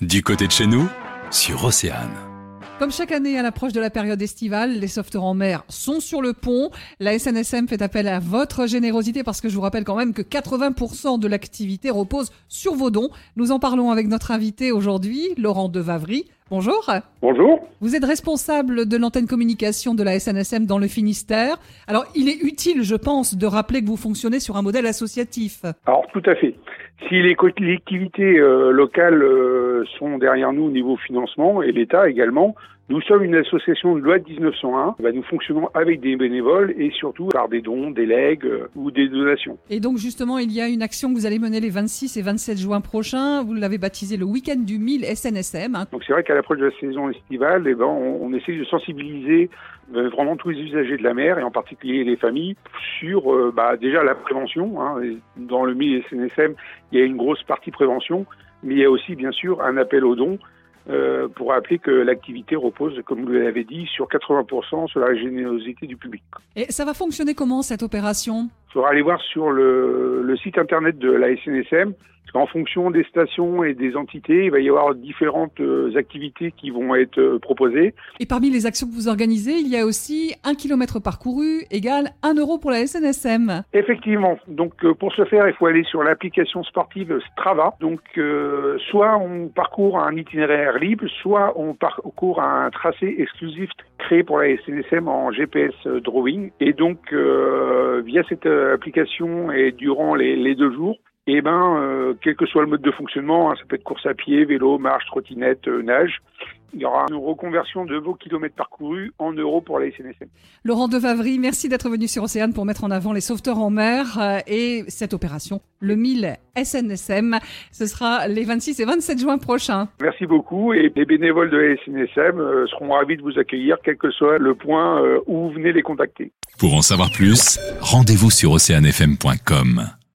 Du côté de chez nous, sur Océane. Comme chaque année à l'approche de la période estivale, les sauveteurs en mer sont sur le pont. La SNSM fait appel à votre générosité parce que je vous rappelle quand même que 80% de l'activité repose sur vos dons. Nous en parlons avec notre invité aujourd'hui, Laurent Devavry. Bonjour. Bonjour. Vous êtes responsable de l'antenne communication de la SNSM dans le Finistère. Alors, il est utile, je pense, de rappeler que vous fonctionnez sur un modèle associatif. Alors, tout à fait. Si les collectivités euh, locales euh, sont derrière nous au niveau financement et l'État également, nous sommes une association de loi de 1901. Bah, nous fonctionnons avec des bénévoles et surtout par des dons, des legs euh, ou des donations. Et donc justement, il y a une action que vous allez mener les 26 et 27 juin prochains. Vous l'avez baptisé le week-end du 1000 SNSM. hein. Donc c'est vrai qu'à l'approche de la saison estivale, eh ben, on, on essaie de sensibiliser euh, vraiment tous les usagers de la mer et en particulier les familles sur euh, bah, déjà la prévention. hein. Dans le 1000 SNSM, il y a une grosse partie prévention, mais il y a aussi bien sûr un appel aux dons euh, pour rappeler que l'activité repose, comme vous l'avez dit, sur 80% sur la générosité du public. Et ça va fonctionner comment cette opération? Il faudra aller voir sur le, le site internet de la SNSM, parce qu'en fonction des stations et des entités, il va y avoir différentes euh, activités qui vont être euh, proposées. Et parmi les actions que vous organisez, il y a aussi un kilomètre parcouru égale 1 euro pour la SNSM. Effectivement. Donc euh, pour ce faire, il faut aller sur l'application sportive Strava. Donc euh, soit on parcourt un itinéraire libre, soit on parcourt un tracé exclusif créé pour la SNSM en GPS drawing. Et donc euh, via cette application et durant les, les deux jours, eh ben, euh, quel que soit le mode de fonctionnement, hein, ça peut être course à pied, vélo, marche, trottinette, euh, nage, il y aura une reconversion de vos kilomètres parcourus en euros pour la SNSM. Laurent Devavry, merci d'être venu sur Océane pour mettre en avant les sauveteurs en mer euh, et cette opération, le 1000 SNSM. Ce sera les 26 et 27 juin prochains. Merci beaucoup et les bénévoles de la SNSM euh, seront ravis de vous accueillir, quel que soit le point euh, où vous venez les contacter. Pour en savoir plus, rendez-vous sur oceanfm.com.